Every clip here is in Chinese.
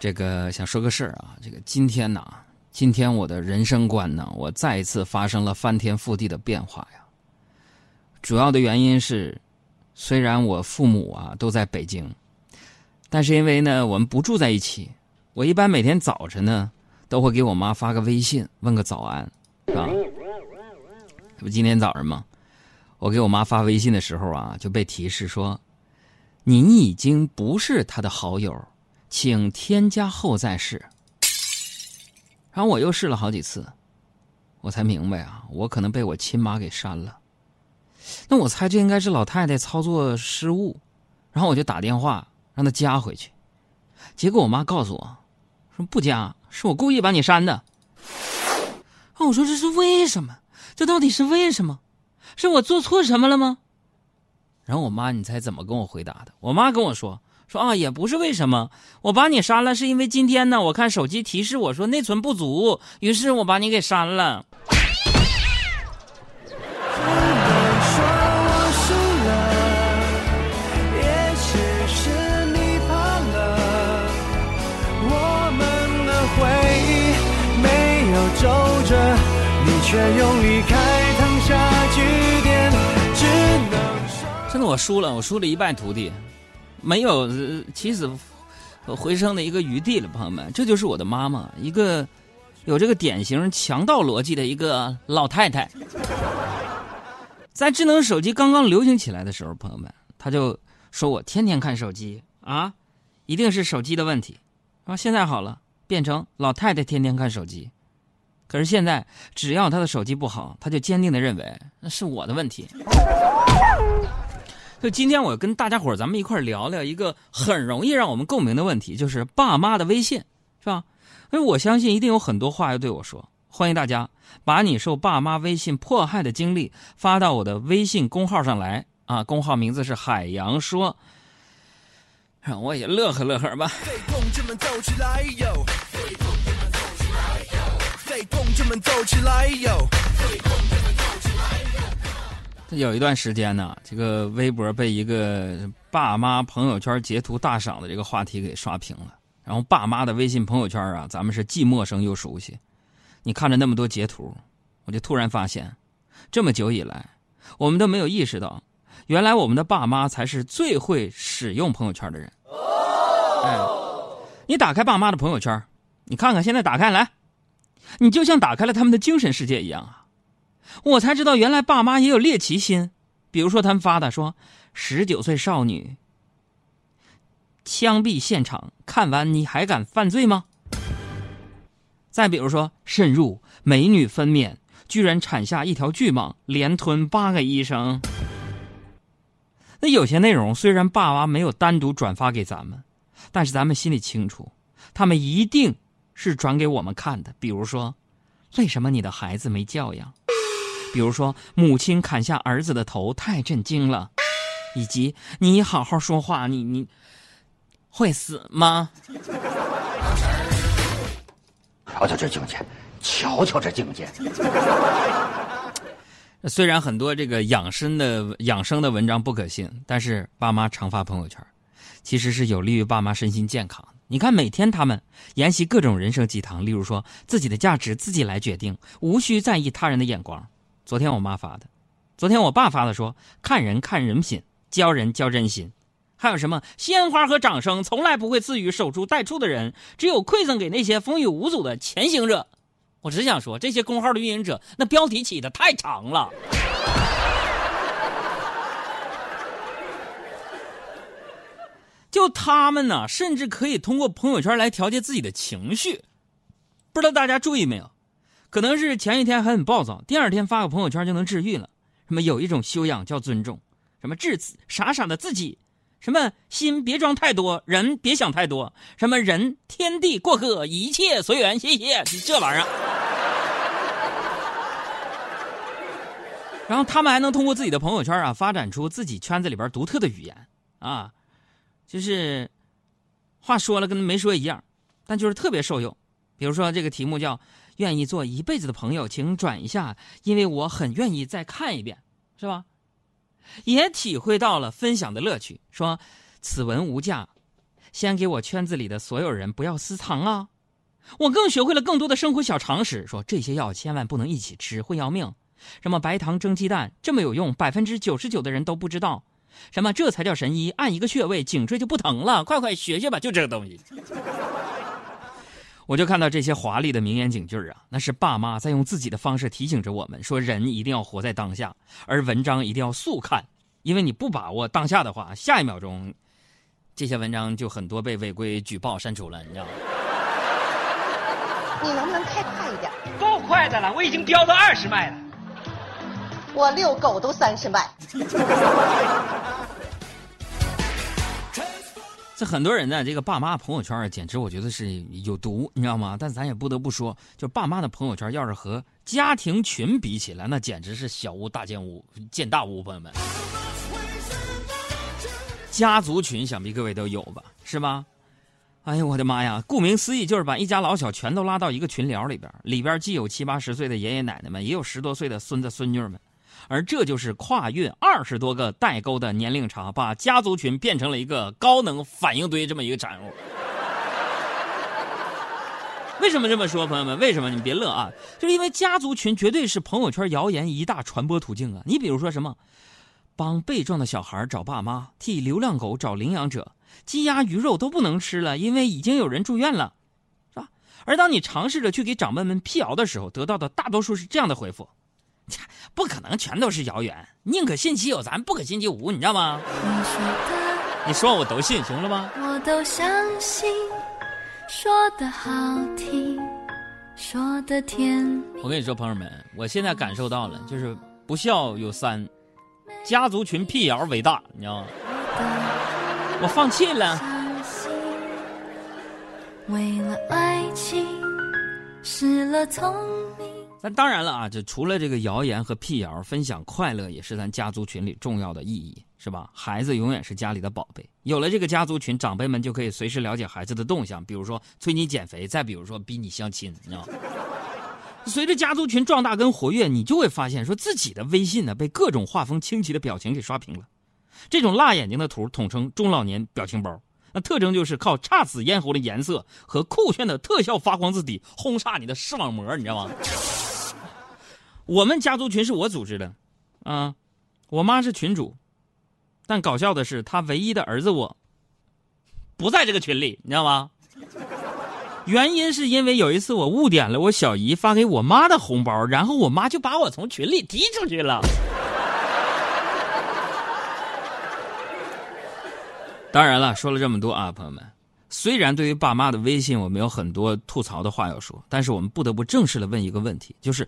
这个想说个事儿啊，这个今天呢，今天我的人生观呢，我再一次发生了翻天覆地的变化呀。主要的原因是，虽然我父母啊都在北京，但是因为呢我们不住在一起，我一般每天早晨呢都会给我妈发个微信，问个早安，是吧？这不今天早上吗？我给我妈发微信的时候啊，就被提示说，您已经不是她的好友。请添加后再试。然后我又试了好几次，我才明白啊，我可能被我亲妈给删了。那我猜这应该是老太太操作失误，然后我就打电话让她加回去。结果我妈告诉我，说不加，是我故意把你删的。啊，我说这是为什么？这到底是为什么？是我做错什么了吗？然后我妈，你猜怎么跟我回答的？我妈跟我说。说啊，也不是为什么，我把你删了，是因为今天呢，我看手机提示我说内存不足，于是我把你给删了。真的，我输了，我输了一败涂地。没有起死回生的一个余地了，朋友们，这就是我的妈妈，一个有这个典型强盗逻辑的一个老太太。在智能手机刚刚流行起来的时候，朋友们，她就说我天天看手机啊，一定是手机的问题。啊，现在好了，变成老太太天天看手机。可是现在，只要她的手机不好，她就坚定的认为那是我的问题。就今天我跟大家伙咱们一块聊聊一个很容易让我们共鸣的问题，就是爸妈的微信，是吧？因为我相信一定有很多话要对我说。欢迎大家把你受爸妈微信迫害的经历发到我的微信公号上来啊！公号名字是海洋说，让我也乐呵乐呵吧。同志们走起来哟！同志们走起来哟！有一段时间呢，这个微博被一个爸妈朋友圈截图大赏的这个话题给刷屏了。然后爸妈的微信朋友圈啊，咱们是既陌生又熟悉。你看着那么多截图，我就突然发现，这么久以来，我们都没有意识到，原来我们的爸妈才是最会使用朋友圈的人。哎，你打开爸妈的朋友圈，你看看现在打开来，你就像打开了他们的精神世界一样啊。我才知道，原来爸妈也有猎奇心。比如说，他们发的说：“十九岁少女枪毙现场，看完你还敢犯罪吗？”再比如说，渗入美女分娩，居然产下一条巨蟒，连吞八个医生。那有些内容虽然爸妈没有单独转发给咱们，但是咱们心里清楚，他们一定是转给我们看的。比如说，为什么你的孩子没教养？比如说，母亲砍下儿子的头，太震惊了；以及你好好说话，你你会死吗？瞧瞧这境界，瞧瞧这境界。虽然很多这个养生的养生的文章不可信，但是爸妈常发朋友圈，其实是有利于爸妈身心健康。你看，每天他们研习各种人生鸡汤，例如说自己的价值自己来决定，无需在意他人的眼光。昨天我妈发的，昨天我爸发的，说看人看人品，教人教真心，还有什么鲜花和掌声从来不会赐予守株待兔的人，只有馈赠给那些风雨无阻的前行者。我只想说，这些公号的运营者，那标题起的太长了。就他们呢，甚至可以通过朋友圈来调节自己的情绪，不知道大家注意没有？可能是前一天还很暴躁，第二天发个朋友圈就能治愈了。什么有一种修养叫尊重，什么治傻傻的自己，什么心别装太多，人别想太多，什么人天地过客，一切随缘。谢谢这玩意儿。然后他们还能通过自己的朋友圈啊，发展出自己圈子里边独特的语言啊，就是话说了跟没说一样，但就是特别受用。比如说这个题目叫。愿意做一辈子的朋友，请转一下，因为我很愿意再看一遍，是吧？也体会到了分享的乐趣。说此文无价，先给我圈子里的所有人不要私藏啊！我更学会了更多的生活小常识，说这些药千万不能一起吃，会要命。什么白糖蒸鸡蛋这么有用，百分之九十九的人都不知道。什么这才叫神医，按一个穴位颈椎就不疼了，快快学学吧，就这个东西。我就看到这些华丽的名言警句啊，那是爸妈在用自己的方式提醒着我们，说人一定要活在当下，而文章一定要速看，因为你不把握当下的话，下一秒钟，这些文章就很多被违规举报删除了，你知道吗？你能不能开快一点？够快的了，我已经飙到二十迈了。我遛狗都三十迈。这很多人呢，这个爸妈朋友圈简直我觉得是有毒，你知道吗？但咱也不得不说，就爸妈的朋友圈要是和家庭群比起来，那简直是小巫大见巫，见大巫，朋友们。家族群想必各位都有吧，是吧？哎呀，我的妈呀！顾名思义，就是把一家老小全都拉到一个群聊里边，里边既有七八十岁的爷爷奶奶们，也有十多岁的孙子孙女们。而这就是跨越二十多个代沟的年龄差，把家族群变成了一个高能反应堆这么一个产物。为什么这么说，朋友们？为什么？你们别乐啊！就是因为家族群绝对是朋友圈谣言一大传播途径啊！你比如说什么，帮被撞的小孩找爸妈，替流浪狗找领养者，鸡鸭鱼肉都不能吃了，因为已经有人住院了，是吧？而当你尝试着去给长辈们辟谣的时候，得到的大多数是这样的回复。不可能全都是谣言，宁可信其有，咱不可信其无，你知道吗？你说我都信，行了吗？我都相信，说的好听，说的甜。我跟你说，朋友们，我现在感受到了，就是不孝有三，家族群辟谣伟大，你知道吗？我放弃了。为了爱情，失了聪那当然了啊，就除了这个谣言和辟谣，分享快乐也是咱家族群里重要的意义，是吧？孩子永远是家里的宝贝，有了这个家族群，长辈们就可以随时了解孩子的动向，比如说催你减肥，再比如说逼你相亲，你知道吗？随着家族群壮大跟活跃，你就会发现，说自己的微信呢被各种画风清奇的表情给刷屏了。这种辣眼睛的图统称中老年表情包，那特征就是靠姹紫嫣红的颜色和酷炫的特效发光字体轰炸你的视网膜，你知道吗？我们家族群是我组织的，啊，我妈是群主，但搞笑的是，她唯一的儿子我不在这个群里，你知道吗？原因是因为有一次我误点了我小姨发给我妈的红包，然后我妈就把我从群里踢出去了。当然了，说了这么多啊，朋友们，虽然对于爸妈的微信我们有很多吐槽的话要说，但是我们不得不正式的问一个问题，就是。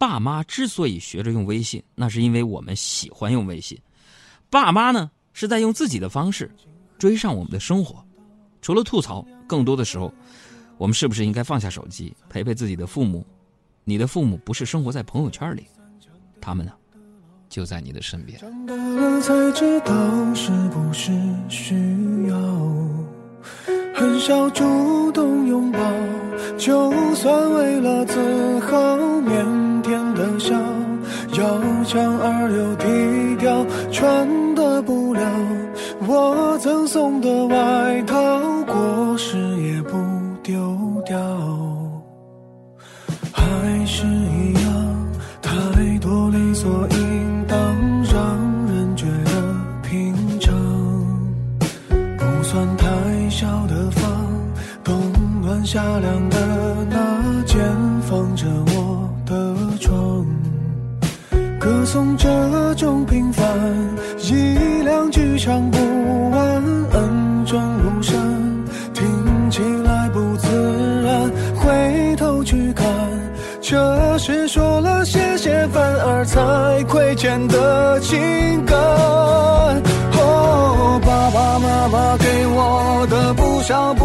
爸妈之所以学着用微信，那是因为我们喜欢用微信。爸妈呢，是在用自己的方式追上我们的生活。除了吐槽，更多的时候，我们是不是应该放下手机，陪陪自己的父母？你的父母不是生活在朋友圈里，他们呢，就在你的身边。长大了才知道是不是需要很少主动拥抱，就算为了自豪腼腆。的笑，要强而又低调，穿的不了我赠送的外套，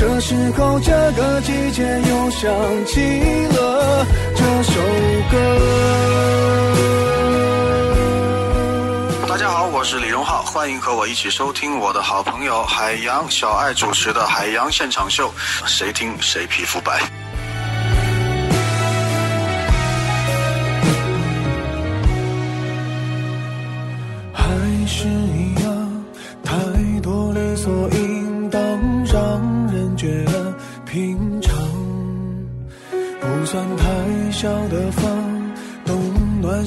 这时候，这个季节又想起了。这首歌。大家好，我是李荣浩，欢迎和我一起收听我的好朋友海洋小爱主持的《海洋现场秀》，谁听谁皮肤白。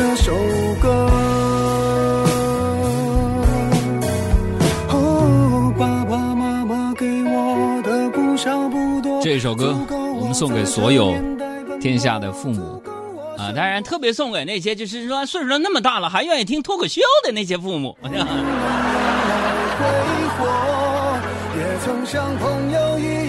这首歌。哦，爸爸妈妈给我的不少不多，这首歌我们送给所有天下的父母啊，当然特别送给那些就是说岁数都那么大了还愿意听脱口秀的那些父母。也曾像朋友一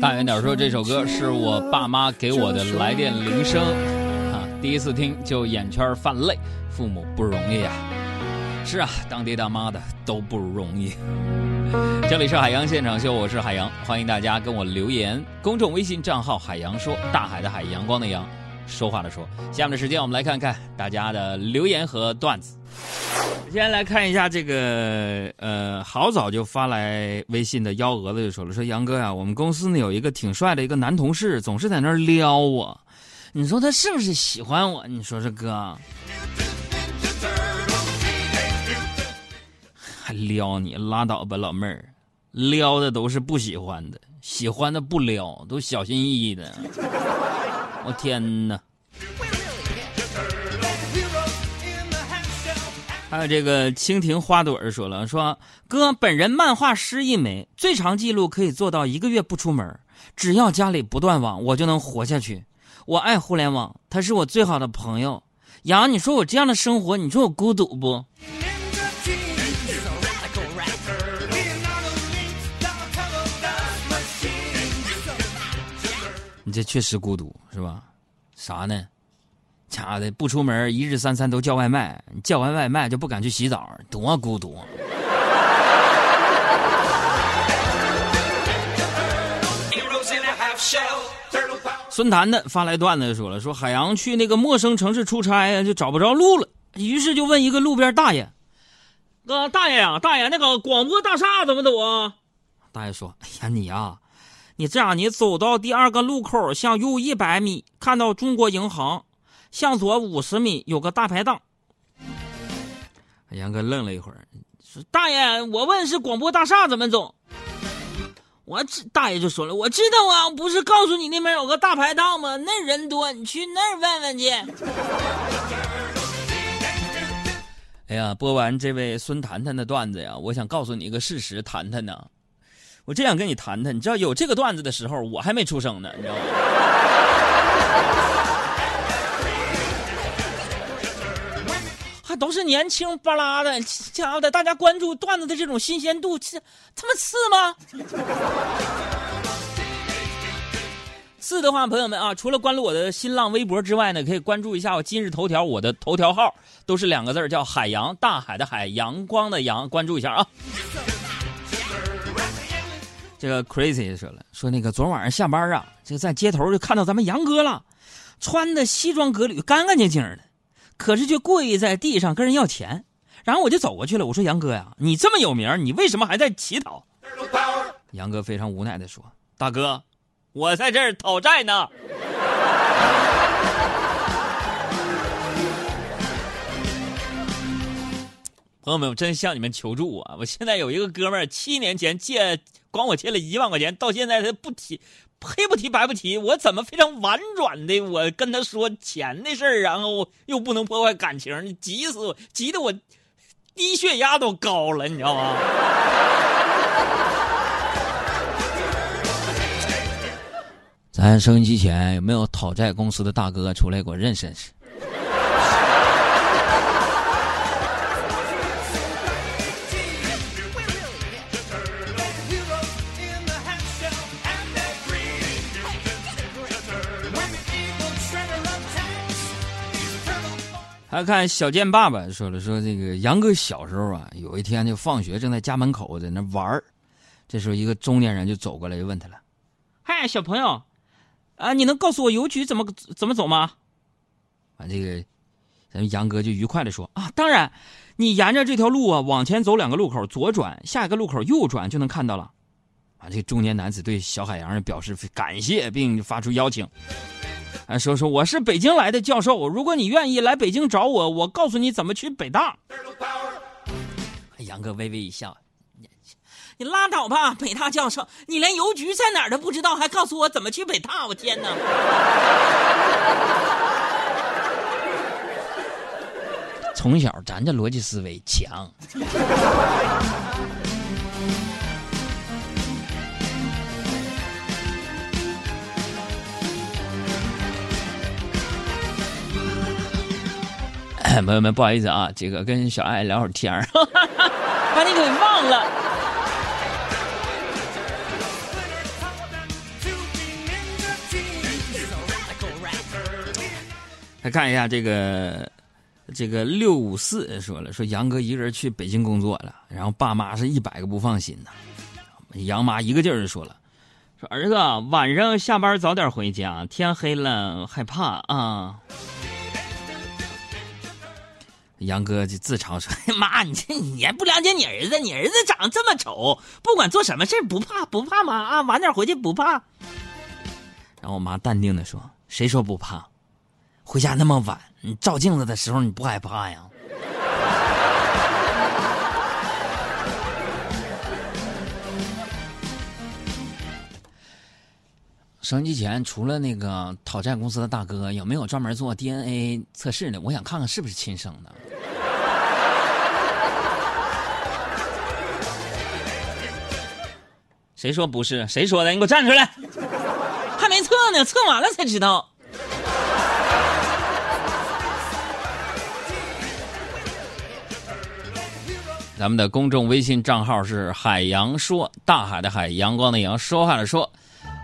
大远点说这首歌是我爸妈给我的来电铃声啊，第一次听就眼圈泛泪，父母不容易啊。是啊，当爹当妈的都不容易。这里是海洋现场秀，我是海洋，欢迎大家跟我留言。公众微信账号海洋说，大海的海，阳光的阳，说话的说。下面的时间我们来看看大家的留言和段子。先来看一下这个，呃，好早就发来微信的幺蛾子就说了，说杨哥呀、我们公司呢有一个挺帅的一个男同事，总是在那儿撩我，你说他是不是喜欢我？你说说哥，还撩你，拉倒吧，老妹儿，撩的都是不喜欢的，喜欢的不撩，都小心翼翼的。我天哪！还有这个蜻蜓花朵儿说了，说哥本人漫画师一枚，最长记录可以做到一个月不出门，只要家里不断网，我就能活下去。我爱互联网，他是我最好的朋友。杨，你说我这样的生活，你说我孤独不？你这确实孤独是吧？啥呢？家的不出门，一日三餐都叫外卖，叫完外卖就不敢去洗澡，多孤独！孙谈谈发来段子说了，说海洋去那个陌生城市出差呀，就找不着路了，于是就问一个路边大爷：“哥，大爷呀、大爷，那个广播大厦怎么走啊？”大爷说：“哎呀，你呀、你这样，你走到第二个路口，向右一百米，看到中国银行。”向左五十米有个大排档。杨哥愣了一会儿，说：“大爷，我问是广播大厦怎么走？”我知大爷就说了：“我知道啊，不是告诉你那边有个大排档吗？那人多，你去那儿问问去。”哎呀，播完这位孙谈谈的段子呀，我想告诉你一个事实，谈谈呢，我真想跟你谈谈，你知道有这个段子的时候，我还没出生呢，你知道吗？还都是年轻巴拉的，家伙的，大家关注段子的这种新鲜度，这他妈次吗？次的话，朋友们啊，除了关注我的新浪微博之外呢，可以关注一下我今日头条，我的头条号都是两个字叫海洋，大海的海，阳光的阳，关注一下啊。这个 crazy 说了，说那个昨晚上下班啊，就在街头就看到咱们杨哥了，穿的西装革履，干干净净的。可是却跪在地上跟人要钱。然后我就走过去了，我说：“杨哥呀，你这么有名，你为什么还在乞讨？”杨哥非常无奈的说：“大哥，我在这儿讨债呢。”朋友们，我真向你们求助啊！我现在有一个哥们儿，七年前借管我借了一万块钱，到现在他不提，黑不提白不提，我怎么非常婉转的我跟他说钱的事儿，然后又不能破坏感情，急死我，急得我低血压都高了，你知道吗？咱收音机前有没有讨债公司的大哥出来给我认识认识？还看小健爸爸说了，说这个杨哥小时候啊，有一天就放学正在家门口在那玩儿，这时候一个中年人就走过来就问他了：“嗨，小朋友，啊，你能告诉我邮局怎么怎么走吗？”啊，这个咱们杨哥就愉快的说：“啊，当然，你沿着这条路啊往前走两个路口，左转，下一个路口右转就能看到了。”啊，这中年男子对小海洋表示感谢，并发出邀请。啊，说说我是北京来的教授，如果你愿意来北京找我，我告诉你怎么去北大。杨哥微微一笑，你拉倒吧，北大教授，你连邮局在哪儿都不知道，还告诉我怎么去北大？我天哪！从小咱这逻辑思维强。朋友们，不好意思啊，这个跟小爱聊会儿天儿，把你给忘了。来看一下这个，这个六五四说了，说杨哥一个人去北京工作了，然后爸妈是一百个不放心呐。杨妈一个劲儿的说了，说儿子晚上下班早点回家，天黑了害怕啊。杨哥就自嘲说：“ 妈，你这你还不了解你儿子？你儿子长得这么丑，不管做什么事不怕不怕吗？啊，晚点回去不怕。”然后我妈淡定的说：“谁说不怕？回家那么晚，你照镜子的时候你不害怕呀？”收音机前除了那个讨债公司的大哥，有没有专门做 DNA 测试的？我想看看是不是亲生的。谁说不是？谁说的？你给我站出来！还没测呢，测完了才知道。咱们的公众微信账号是“海洋说”，大海的海，阳光的阳，说话的说。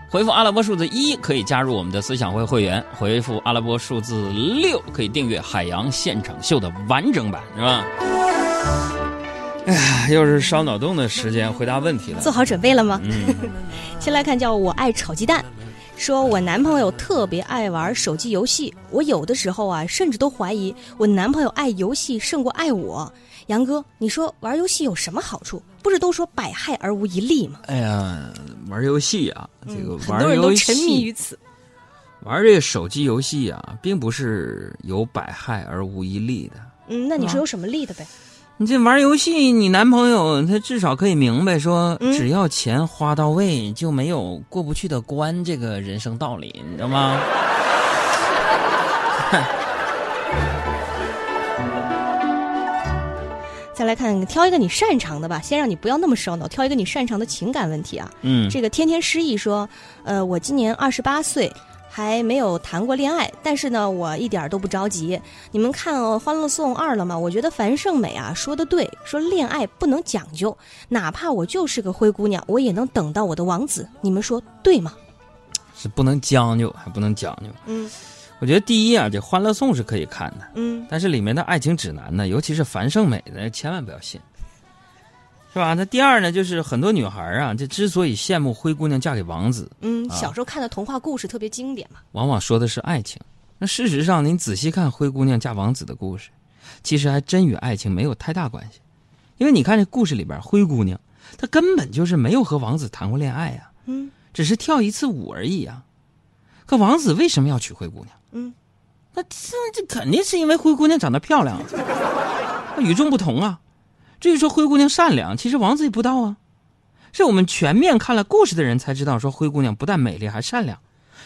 回复阿拉伯数字一可以加入我们的思想会会员，回复阿拉伯数字六可以订阅《海洋现场秀》的完整版，是吧？哎呀，又是烧脑洞的时间，回答问题了。做好准备了吗？嗯，先来看，叫我爱炒鸡蛋，说我男朋友特别爱玩手机游戏，我有的时候啊，甚至都怀疑我男朋友爱游戏胜过爱我。杨哥，你说玩游戏有什么好处？不是都说百害而无一利吗？哎呀，玩游戏啊，这个很多人都沉迷于此。玩这个手机游戏啊，并不是有百害而无一利的。嗯，那你说有什么利的呗？你这玩游戏，你男朋友他至少可以明白说，只要钱花到位，就没有过不去的关这个人生道理，你知道吗？来看，挑一个你擅长的吧，先让你不要那么烧脑，挑一个你擅长的情感问题啊。嗯，这个天天失忆说，呃，我今年二十八岁，还没有谈过恋爱，但是呢，我一点都不着急。你们看《欢乐颂二》了吗？我觉得樊胜美啊说的对，说恋爱不能讲究，哪怕我就是个灰姑娘，我也能等到我的王子。你们说对吗？是不能将就，还不能讲究。嗯。我觉得第一啊，这《欢乐颂》是可以看的，嗯，但是里面的爱情指南呢，尤其是樊胜美的，千万不要信，是吧？那第二呢，就是很多女孩啊，这之所以羡慕灰姑娘嫁给王子，嗯，小时候看的童话故事特别经典嘛，往往说的是爱情，那事实上，您仔细看灰姑娘嫁王子的故事，其实还真与爱情没有太大关系。因为你看这故事里边，灰姑娘她根本就是没有和王子谈过恋爱呀，嗯只是跳一次舞而已啊。可王子为什么要娶灰姑娘？嗯，那这这肯定是因为灰姑娘长得漂亮啊，那与众不同啊。至于说灰姑娘善良，其实王子也不知道啊。是我们全面看了故事的人才知道，说灰姑娘不但美丽还善良。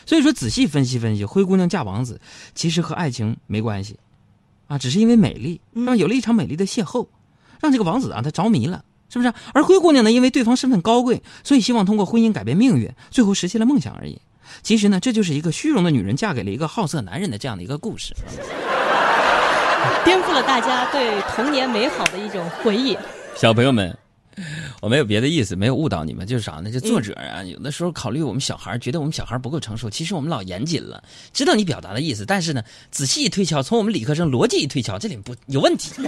所以说，仔细分析分析，灰姑娘嫁王子其实和爱情没关系，啊，只是因为美丽，让有了一场美丽的邂逅，让这个王子啊他着迷了，是不是？而灰姑娘呢，因为对方身份高贵，所以希望通过婚姻改变命运，最后实现了梦想而已。其实呢，这就是一个虚荣的女人嫁给了一个好色男人的这样的一个故事。颠覆了大家对童年美好的一种回忆。小朋友们，我没有别的意思，没有误导你们，就是啥呢？就作者啊，有的时候考虑我们小孩，觉得我们小孩不够成熟，其实我们老严谨了，知道你表达的意思，但是呢，仔细一推敲，从我们理科生逻辑一推敲，这里不有问题。